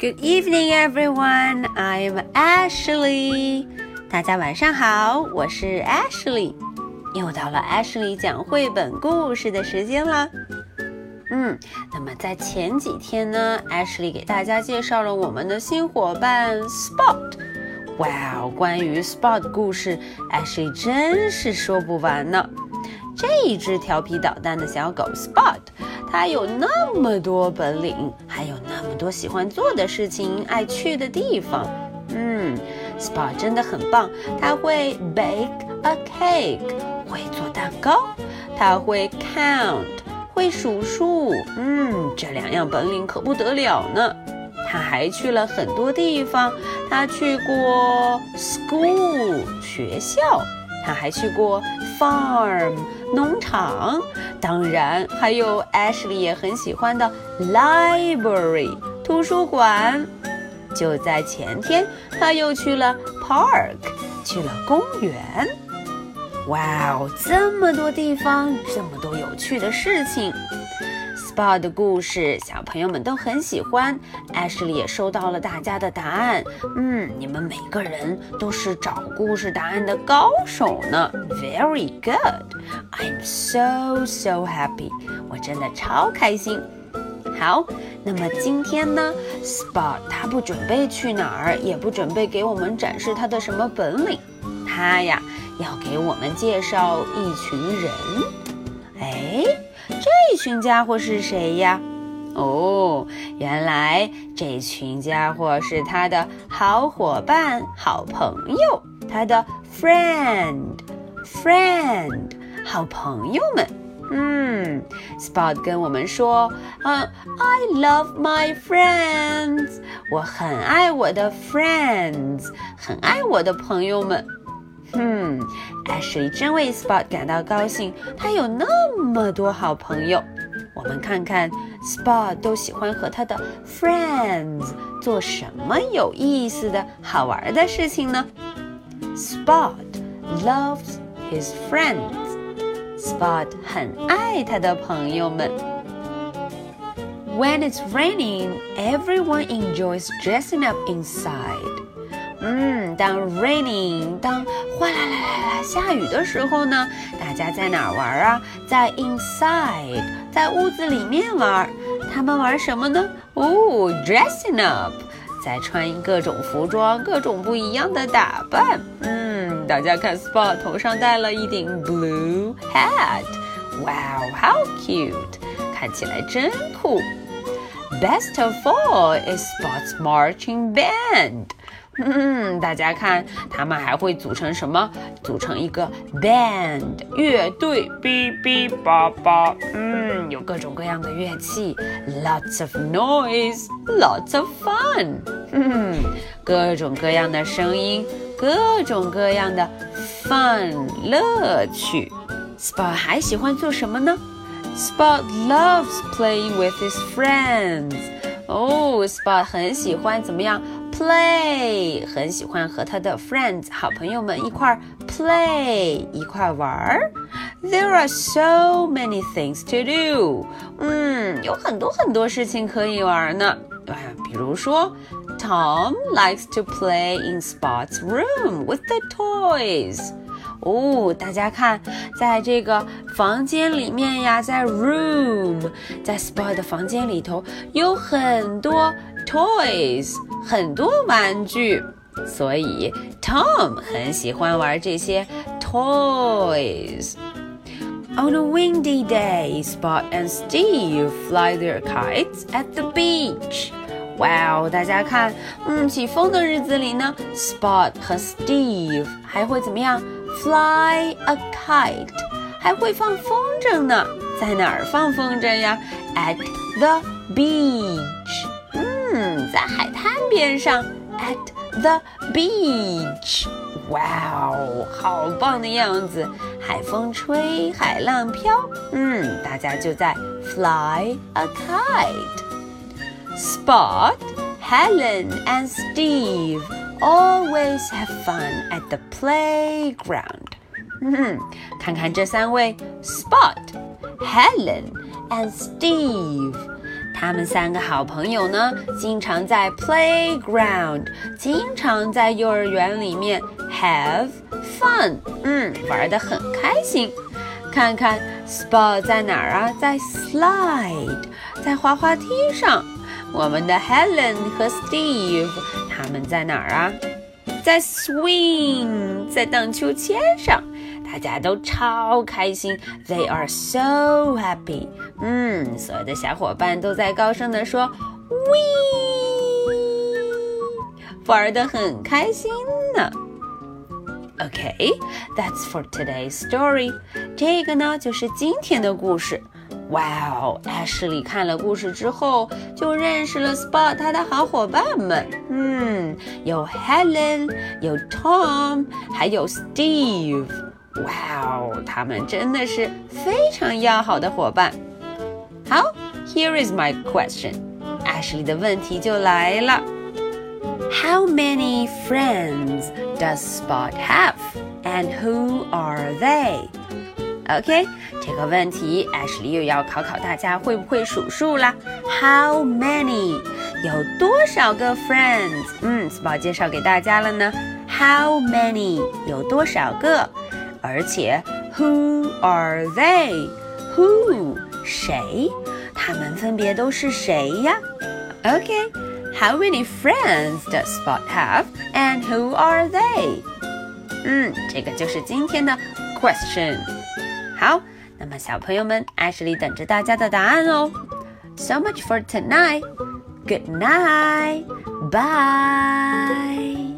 Good evening, everyone. I'm Ashley. 大家晚上好，我是 Ashley。又到了 Ashley 讲绘本故事的时间了。嗯，那么在前几天呢，Ashley 给大家介绍了我们的新伙伴 Spot。哇哦，关于 Spot 的故事，Ashley 真是说不完呢。这一只调皮捣蛋的小狗 Spot，它有那么多本领，还有多喜欢做的事情、爱去的地方。嗯，Spa 真的很棒，它会 bake a cake，会做蛋糕，它会 count，会数数。嗯，这两样本领可不得了呢。它还去了很多地方，它去过 school 学校，它还去过 farm。农场，当然还有 Ashley 也很喜欢的 library 图书馆。就在前天，他又去了 park 去了公园。哇哦，这么多地方，这么多有趣的事情。Spot 的故事，小朋友们都很喜欢。Ashley 也收到了大家的答案。嗯，你们每个人都是找故事答案的高手呢。Very good. I'm so so happy. 我真的超开心。好，那么今天呢，Spot 他不准备去哪儿，也不准备给我们展示他的什么本领。他呀，要给我们介绍一群人。哎。这群家伙是谁呀？哦，原来这群家伙是他的好伙伴、好朋友，他的 friend，friend，好朋友们。嗯，Spot 跟我们说，嗯，I love my friends，我很爱我的 friends，很爱我的朋友们。嗯，Ashley 真为 Spot 感到高兴，他有那么多好朋友。我们看看 Spot 都喜欢和他的 friends 做什么有意思的好玩的事情呢？Spot loves his friends. Spot 很爱他的朋友们。When it's raining, everyone enjoys dressing up inside. 嗯，当 raining 当哗啦啦啦啦下雨的时候呢，大家在哪玩啊？在 inside，在屋子里面玩。他们玩什么呢？哦，dressing up，再穿各种服装，各种不一样的打扮。嗯，大家看，Spot 头上戴了一顶 blue hat。Wow，how cute！看起来真酷。Best of all is Spot's marching band。嗯，大家看，他们还会组成什么？组成一个 band 乐队，哔哔叭叭。嗯，有各种各样的乐器，lots of noise，lots of fun。嗯，各种各样的声音，各种各样的 fun 乐趣。Spot 还喜欢做什么呢？Spot loves playing with his friends。哦，Spot 很喜欢怎么样 ？play 很喜欢和他的 friends 好朋友们一块儿 play 一块玩儿。There are so many things to do。嗯，有很多很多事情可以玩呢。啊，比如说，Tom likes to play in Spot's room with the toys。哦，大家看，在这个房间里面呀，在 room，在 Spot 的房间里头有很多 toys。 很多玩具，所以 Tom 很喜欢玩这些 toys。On a windy day, Spot and Steve fly their kites at the beach. 哇哦，大家看，嗯，起风的日子里呢，Spot 和 Steve 还会怎么样？Fly a kite，还会放风筝呢。在哪儿放风筝呀？At the beach。嗯，在海滩边上，at the beach。哇哦，好棒的样子！海风吹，海浪飘，嗯，大家就在 fly a kite。Spot, Helen, and Steve always have fun at the playground. 嗯，看看这三位，Spot, Helen, and Steve。 他们三个好朋友呢，经常在 playground，经常在幼儿园里面 have fun，嗯，玩的很开心。看看 Spot 在哪儿啊？在 slide，在滑滑梯上。我们的 Helen 和 Steve 他们在哪儿啊？在 swing，在荡秋千上。大家都超开心，They are so happy。嗯，所有的小伙伴都在高声地说，We，玩得很开心呢。Okay，that's for today's story。这个呢就是今天的故事。Wow，Ashley 看了故事之后就认识了 Spot 他的好伙伴们。嗯，有 Helen，有 Tom，还有 Steve。 哇哦，他们真的是非常要好的伙伴。好，Here is my question，艾什莉的问题就来了。How many friends does Spot have, and who are they? OK，这个问题艾什莉又要考考大家会不会数数啦。How many？有多少个 friends？嗯，Spot 介绍给大家了呢。How many？有多少个？ 而且，Who are they? Who 谁？他们分别都是谁呀？Okay, how many friends does Spot have, and who are they? 嗯，这个就是今天的 question。好，那么小朋友们，艾什莉等着大家的答案哦。So much for tonight. Good night. Bye.